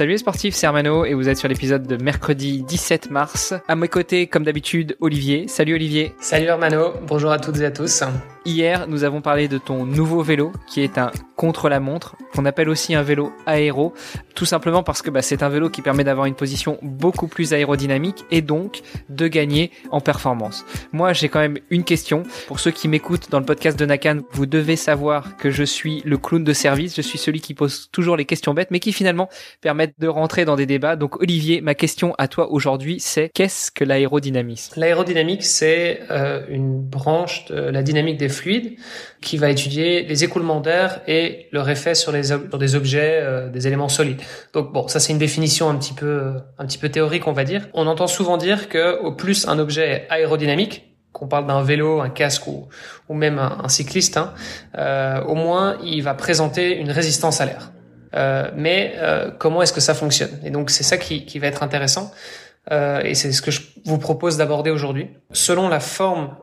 Salut les sportifs, c'est Hermano et vous êtes sur l'épisode de mercredi 17 mars. À mes côtés, comme d'habitude, Olivier. Salut Olivier. Salut Hermano, bonjour à toutes et à tous. Hier, nous avons parlé de ton nouveau vélo, qui est un contre-la-montre, qu'on appelle aussi un vélo aéro, tout simplement parce que bah, c'est un vélo qui permet d'avoir une position beaucoup plus aérodynamique et donc de gagner en performance. Moi, j'ai quand même une question. Pour ceux qui m'écoutent dans le podcast de Nakan, vous devez savoir que je suis le clown de service, je suis celui qui pose toujours les questions bêtes, mais qui finalement permettent de rentrer dans des débats. Donc Olivier, ma question à toi aujourd'hui, c'est qu'est-ce que l'aérodynamisme? L'aérodynamique, c'est euh, une branche de la dynamique des fluides qui va étudier les écoulements d'air et leur effet sur, les sur des objets, euh, des éléments solides. Donc bon, ça c'est une définition un petit peu un petit peu théorique, on va dire. On entend souvent dire que au plus un objet est aérodynamique, qu'on parle d'un vélo, un casque ou, ou même un, cycliste, hein, euh, au moins il va présenter une résistance à l'air. Euh, mais euh, comment est-ce que ça fonctionne? Et donc c'est ça qui, qui va être intéressant. Euh, et c'est ce que je vous propose d'aborder aujourd'hui. Selon la forme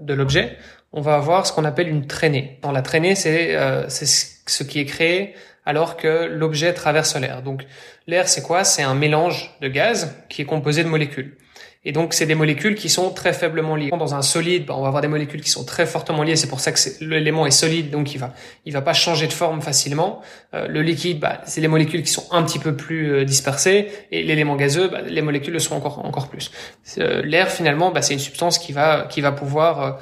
de l'objet, on va avoir ce qu'on appelle une traînée. Dans la traînée, c'est c'est ce qui est créé alors que l'objet traverse l'air. Donc l'air, c'est quoi? C'est un mélange de gaz qui est composé de molécules. Et donc, c'est des molécules qui sont très faiblement liées. Dans un solide, bah, on va avoir des molécules qui sont très fortement liées. C'est pour ça que l'élément est solide, donc il va, il va pas changer de forme facilement. Euh, le liquide, bah, c'est les molécules qui sont un petit peu plus euh, dispersées, et l'élément gazeux, bah, les molécules le sont encore, encore plus. Euh, l'air, finalement, bah, c'est une substance qui va, qui va pouvoir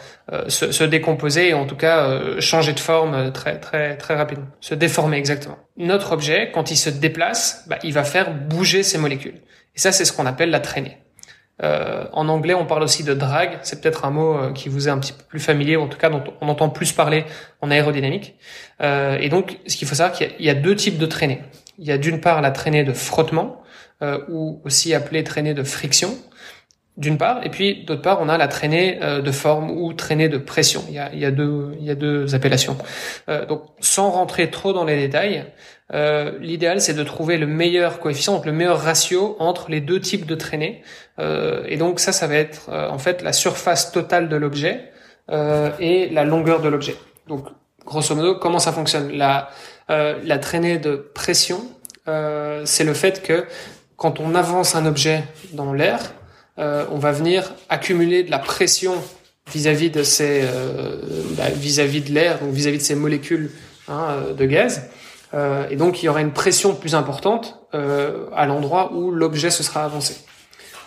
se, se, décomposer et en tout cas changer de forme très, très, très rapidement, se déformer exactement. Notre objet, quand il se déplace, bah, il va faire bouger ces molécules. Et ça, c'est ce qu'on appelle la traînée. Euh, en anglais, on parle aussi de drag. C'est peut-être un mot euh, qui vous est un petit peu plus familier, en tout cas dont on entend plus parler en aérodynamique. Euh, et donc, ce qu'il faut savoir, qu'il y, a deux types de traînées. Il y a d'une part la traînée de frottement, ou aussi appelée traînée de friction d'une part, et puis d'autre part, on a la traînée de forme ou traînée de pression. Il y a, il y a deux, il y a deux appellations. Euh, donc, sans rentrer trop dans les détails, euh, l'idéal c'est de trouver le meilleur coefficient, donc le meilleur ratio entre les deux types de traînées. Euh, et donc ça, ça va être euh, en fait la surface totale de l'objet et la longueur de l'objet. Donc grosso modo, comment ça fonctionne? La, la traînée de pression, c'est le fait que quand on avance un objet dans l'air, on va venir accumuler de la pression vis-à-vis de ces bah, vis-à-vis de l'air, donc vis-à-vis de ces molécules hein, de gaz. Euh, et donc il y aura une pression plus importante euh, à l'endroit où l'objet se sera avancé.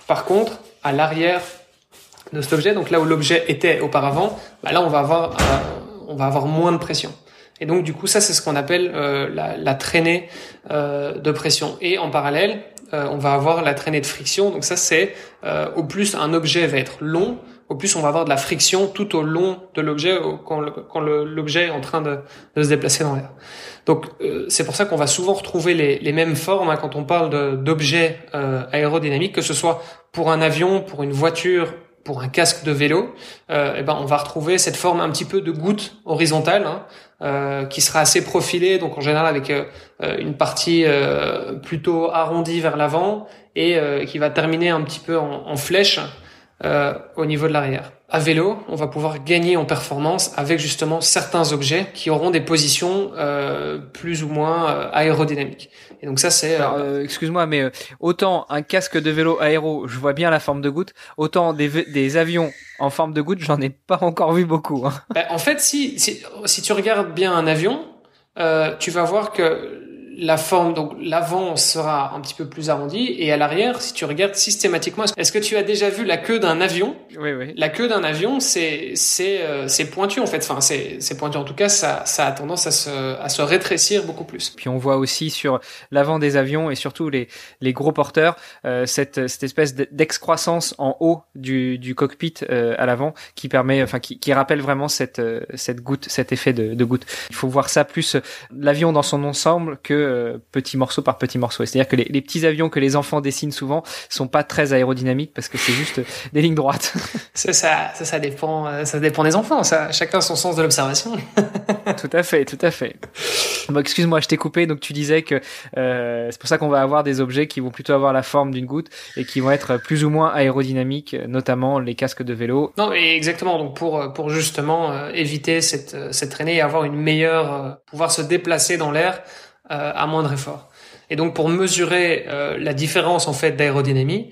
Par contre, à l'arrière de cet objet, donc là où l'objet était auparavant, bah là on va avoir euh, on va avoir moins de pression. Et donc du coup ça c'est ce qu'on appelle euh, la, traînée euh, de pression. Et en parallèle, on va avoir la traînée de friction. Donc ça c'est au plus un objet va être long, au plus on va avoir de la friction tout au long de l'objet quand l'objet est en train de, se déplacer dans l'air. Donc euh, c'est pour ça qu'on va souvent retrouver les, les mêmes formes hein, quand on parle d'objets euh, aérodynamiques, que ce soit pour un avion, pour une voiture, pour un casque de vélo, euh, eh ben on va retrouver cette forme un petit peu de goutte horizontale hein, euh, qui sera assez profilée, donc en général avec euh, une partie plutôt arrondie vers l'avant et qui va terminer un petit peu en flèche au niveau de l'arrière à vélo, on va pouvoir gagner en performance avec justement certains objets qui auront des positions euh, plus ou moins euh, aérodynamiques. Et donc ça c'est. Euh, euh Excuse-moi, mais autant un casque de vélo aéro, je vois bien la forme de goutte, autant des, des avions en forme de goutte, j'en ai pas encore vu beaucoup. Hein. Ben, en fait, si, si, si tu regardes bien un avion, tu vas voir que la forme, donc l'avant sera un petit peu plus arrondi et à l'arrière, si tu regardes systématiquement, est-ce que tu as déjà vu la queue d'un avion? Oui, oui. La queue d'un avion, c'est c'est euh, c'est pointu en fait. Enfin, c'est c'est pointu en tout cas, ça ça a tendance à se à se rétrécir beaucoup plus. Puis on voit aussi sur l'avant des avions et surtout les les gros porteurs euh, cette cette espèce d'excroissance en haut du du cockpit euh, à l'avant qui permet, enfin qui qui rappelle vraiment cette cette goutte, cet effet de, de goutte. Il faut voir ça plus l'avion dans son ensemble que que petit morceau par petit morceau. C'est-à-dire que les, les, petits avions que les enfants dessinent souvent sont pas très aérodynamiques parce que c'est juste des lignes droites. ça, ça, ça, dépend, ça dépend des enfants. Ça, chacun son sens de l'observation. tout à fait, tout à fait. Bon, excuse-moi, je t'ai coupé. Donc tu disais que euh, c'est pour ça qu'on va avoir des objets qui vont plutôt avoir la forme d'une goutte et qui vont être plus ou moins aérodynamiques, notamment les casques de vélo. Non, exactement. Donc pour pour justement euh, éviter cette cette traînée et avoir une meilleure euh, pouvoir se déplacer dans l'air à moindre effort. Et donc pour mesurer la différence en fait d'aérodynamie,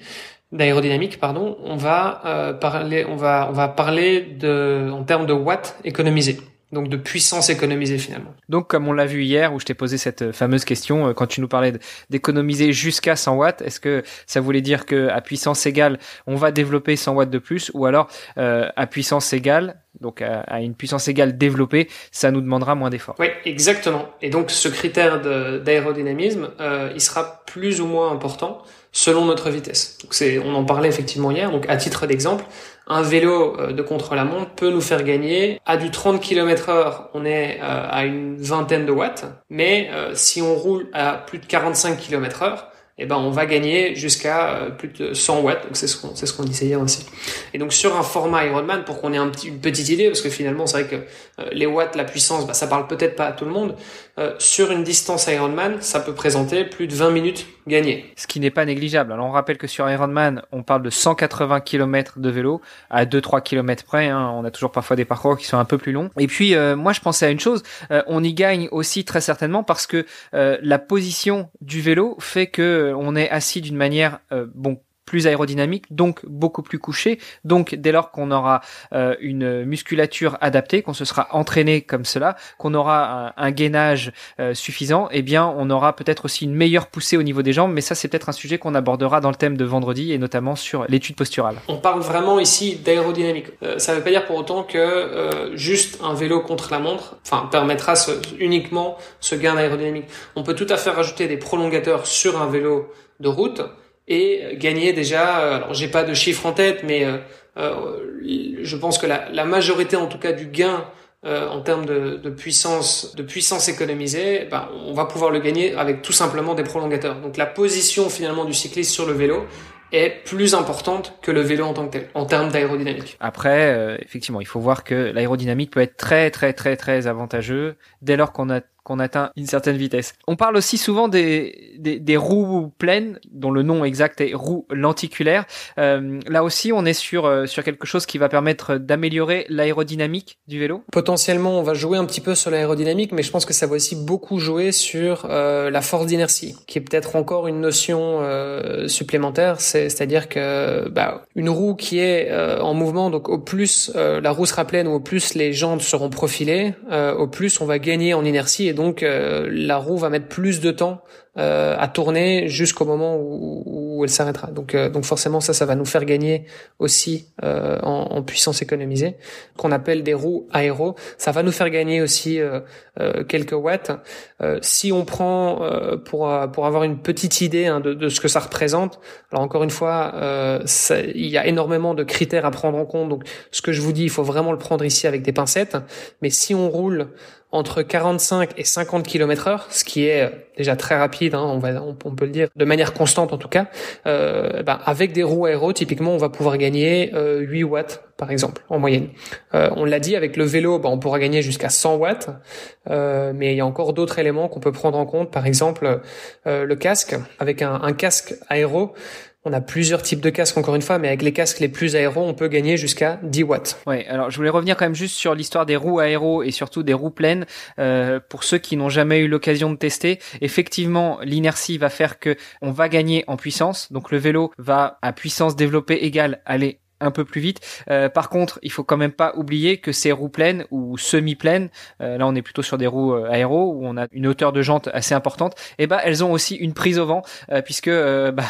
d'aérodynamique, pardon, on va parler, on va on va parler de en termes de watts économisés donc de puissance économisée finalement. Donc comme on l'a vu hier où je t'ai posé cette euh, fameuse question euh, quand tu nous parlais d'économiser jusqu'à 100 watts, est-ce que ça voulait dire que à puissance égale on va développer 100 watts de plus ou alors euh, à puissance égale donc à, une puissance égale développée, ça nous demandera moins d'efforts. Oui, exactement. Et donc ce critère d'aérodynamisme, il sera plus ou moins important selon notre vitesse. On en parlait effectivement hier. Donc à titre d'exemple, un vélo euh, de contre-la-montre peut nous faire gagner à du 30 km heure, on est euh, à une vingtaine de watts, mais euh, si on roule à plus de 45 km heure, eh ben on va gagner jusqu'à euh, plus de 100 watts. Donc c'est ce qu'on c'est ce qu'on disait hier aussi. Et donc sur un format Ironman, pour qu'on ait un petit, une petite idée, parce que finalement c'est vrai que euh, les watts, la puissance, bah, ça parle peut-être pas à tout le monde. Euh, sur une distance Ironman, ça peut présenter plus de 20 minutes gagnées. Ce qui n'est pas négligeable. Alors on rappelle que sur Ironman, on parle de 180 km de vélo à 2-3 km près. Hein. On a toujours parfois des parcours qui sont un peu plus longs. Et puis moi je pensais à une chose, on y gagne aussi très certainement parce que la position du vélo fait que on est assis d'une manière euh, bon plus aérodynamique, donc beaucoup plus couché. Donc dès lors qu'on aura euh, une musculature adaptée, qu'on se sera entraîné comme cela, qu'on aura un, gainage euh, suffisant, eh bien on aura peut-être aussi une meilleure poussée au niveau des jambes. Mais ça c'est peut-être un sujet qu'on abordera dans le thème de vendredi et notamment sur l'étude posturale. On parle vraiment ici d'aérodynamique. ça ne veut pas dire pour autant que juste un vélo contre la montre, enfin permettra uniquement ce gain d'aérodynamique. On peut tout à fait rajouter des prolongateurs sur un vélo de route et gagner déjà, euh, alors j'ai pas de chiffre en tête, mais euh, euh, je pense que la, la, majorité en tout cas du gain en termes de, de, puissance, de puissance économisée, ben, on va pouvoir le gagner avec tout simplement des prolongateurs. Donc la position finalement du cycliste sur le vélo est plus importante que le vélo en tant que tel, en termes d'aérodynamique. Après, effectivement, il faut voir que l'aérodynamique peut être très très très très avantageux dès lors qu'on a qu'on atteint une certaine vitesse. On parle aussi souvent des, des, des, roues pleines, dont le nom exact est roues lenticulaires. Euh, là aussi, on est sur, euh, sur quelque chose qui va permettre d'améliorer l'aérodynamique du vélo. Potentiellement, on va jouer un petit peu sur l'aérodynamique, mais je pense que ça va aussi beaucoup jouer sur euh, la force d'inertie, qui est peut-être encore une notion euh, supplémentaire. C'est-à-dire que bah, une roue qui est euh, en mouvement, donc au plus la roue sera pleine ou au plus les jantes seront profilées, au plus on va gagner en inertie et donc euh, la roue va mettre plus de temps euh, à tourner jusqu'au moment où, elle s'arrêtera. Donc, euh, donc forcément ça, ça va nous faire gagner aussi en, en, puissance économisée, qu'on appelle des roues aéro. Ça va nous faire gagner aussi quelques watts. si on prend pour pour avoir une petite idée hein, de, de, ce que ça représente. Alors encore une fois, ça, il y a énormément de critères à prendre en compte. Donc ce que je vous dis, il faut vraiment le prendre ici avec des pincettes. Mais si on roule entre 45 et 50 km heure, ce qui est euh, déjà très rapide, hein, on, va, on, peut le dire, de manière constante en tout cas, euh, bah, avec des roues aéro, typiquement, on va pouvoir gagner euh, 8 watts par exemple, en moyenne. Euh, on l'a dit, avec le vélo, bah, on pourra gagner jusqu'à 100 watts, euh, mais il y a encore d'autres éléments qu'on peut prendre en compte, par exemple le casque, avec un, un casque aéro, on a plusieurs types de casques encore une fois, mais avec les casques les plus aéros, on peut gagner jusqu'à 10 watts. Ouais, alors je voulais revenir quand même juste sur l'histoire des roues aéros et surtout des roues pleines. Euh, pour ceux qui n'ont jamais eu l'occasion de tester, effectivement, l'inertie va faire que on va gagner en puissance. Donc le vélo va à puissance développée égale aller un peu plus vite. Euh, par contre, il faut quand même pas oublier que ces roues pleines ou semi-pleines, euh, là on est plutôt sur des roues euh, aéro où on a une hauteur de jante assez importante, et eh ben elles ont aussi une prise au vent puisque bah,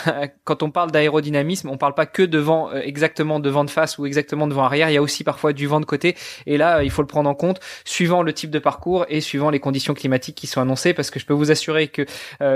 quand on parle d'aérodynamisme, on parle pas que de vent exactement de vent de face ou exactement de vent arrière, il y a aussi parfois du vent de côté et là il faut le prendre en compte suivant le type de parcours et suivant les conditions climatiques qui sont annoncées parce que je peux vous assurer que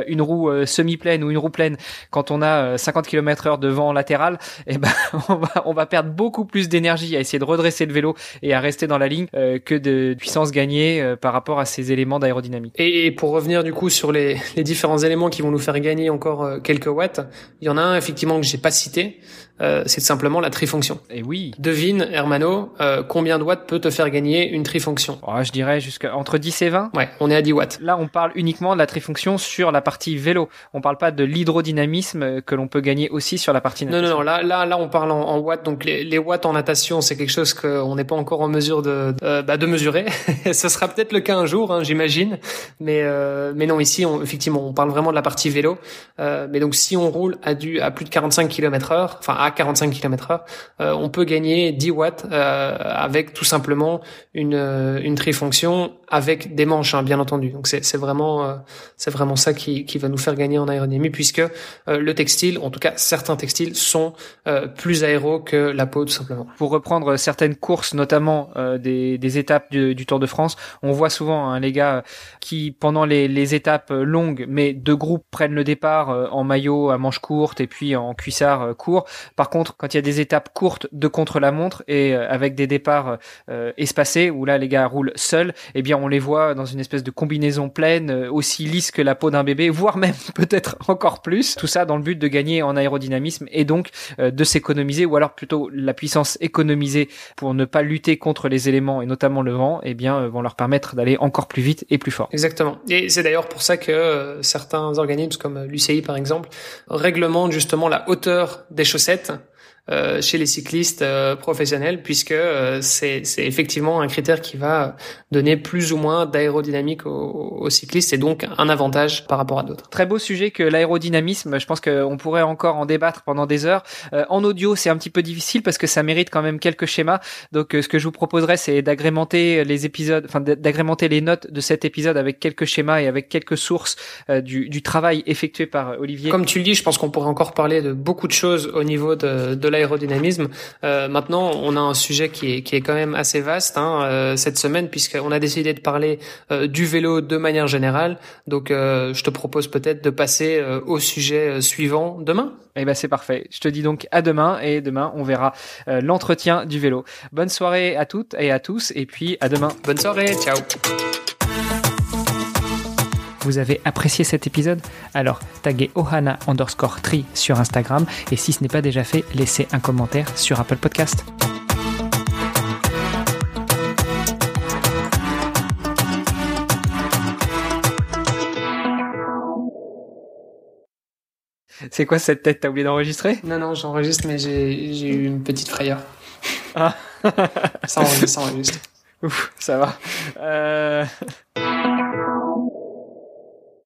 une roue semi-pleine ou une roue pleine quand on a 50 km/h de vent latéral, et eh ben on va on va va perdre beaucoup plus d'énergie à essayer de redresser le vélo et à rester dans la ligne euh, que de puissance gagnée euh, par rapport à ces éléments d'aérodynamique. Et, pour revenir du coup sur les, les, différents éléments qui vont nous faire gagner encore euh, quelques watts, il y en a un effectivement que j'ai pas cité, euh, c'est simplement la trifonction. Et oui. Devine, Hermano, euh, combien de watts peut te faire gagner une trifonction? Oh, Je dirais jusqu'à entre 10 et 20. Ouais, on est à 10 watts. Là, on parle uniquement de la trifonction sur la partie vélo. On parle pas de l'hydrodynamisme que l'on peut gagner aussi sur la partie natation. Non, non, non. Là, là, là, on parle en, watts. Donc les, les, watts en natation, c'est quelque chose qu'on n'est pas encore en mesure de, de, bah, de mesurer. Ce sera peut-être le cas un jour, hein, j'imagine. Mais, euh, mais non, ici, on, effectivement, on parle vraiment de la partie vélo. Euh, mais donc, si on roule à, du, à plus de 45 km heure, enfin à 45 km heure, euh, on peut gagner 10 watts euh, avec tout simplement une, une trifonction avec des manches, hein, bien entendu. Donc c'est vraiment euh, c'est vraiment ça qui, qui va nous faire gagner en aérodynamie puisque le textile, en tout cas certains textiles, sont plus aéros que la peau tout simplement. Pour reprendre certaines courses, notamment des, des étapes du, du, Tour de France, on voit souvent hein, les gars qui pendant les, les étapes longues, mais deux groupes prennent le départ en maillot à manches courtes et puis en cuissard court. Par contre, quand il y a des étapes courtes de contre-la-montre et euh, avec des départs euh, espacés où là les gars roulent seuls, eh bien on les voit dans une espèce de combinaison pleine euh, aussi lisse que la peau d'un bébé, voire même peut-être encore plus. Tout ça dans le but de gagner en aérodynamisme et donc de s'économiser ou alors plutôt la puissance économisée pour ne pas lutter contre les éléments et notamment le vent, eh bien vont leur permettre d'aller encore plus vite et plus fort. Exactement. Et c'est d'ailleurs pour ça que certains organismes comme l'UCI par exemple réglementent justement la hauteur des chaussettes euh, chez les cyclistes euh, professionnels, puisque euh, c'est effectivement un critère qui va donner plus ou moins d'aérodynamique aux, aux, cyclistes et donc un avantage par rapport à d'autres. Très beau sujet que l'aérodynamisme. Je pense qu'on pourrait encore en débattre pendant des heures. en audio, c'est un petit peu difficile parce que ça mérite quand même quelques schémas. Donc, ce que je vous proposerais, c'est d'agrémenter les épisodes, enfin d'agrémenter les notes de cet épisode avec quelques schémas et avec quelques sources du, du, travail effectué par Olivier. Comme tu le dis, je pense qu'on pourrait encore parler de beaucoup de choses au niveau de, de l'aérodynamisme. Euh, maintenant, on a un sujet qui est, qui est quand même assez vaste hein, euh, cette semaine, puisqu'on a décidé de parler euh, du vélo de manière générale. Donc, je te propose peut-être de passer au sujet suivant demain. Eh ben c'est parfait. Je te dis donc à demain et demain on verra l'entretien du vélo. Bonne soirée à toutes et à tous et puis à demain. Bonne soirée, ciao vous avez apprécié cet épisode, alors taguez Ohana underscore tri sur Instagram et si ce n'est pas déjà fait, laissez un commentaire sur Apple Podcast. C'est quoi cette tête T'as oublié d'enregistrer? Non, non, j'enregistre, mais j'ai eu une petite frayeur. Ah Ça enregistre, ça enregistre. Ouf, ça va. Euh...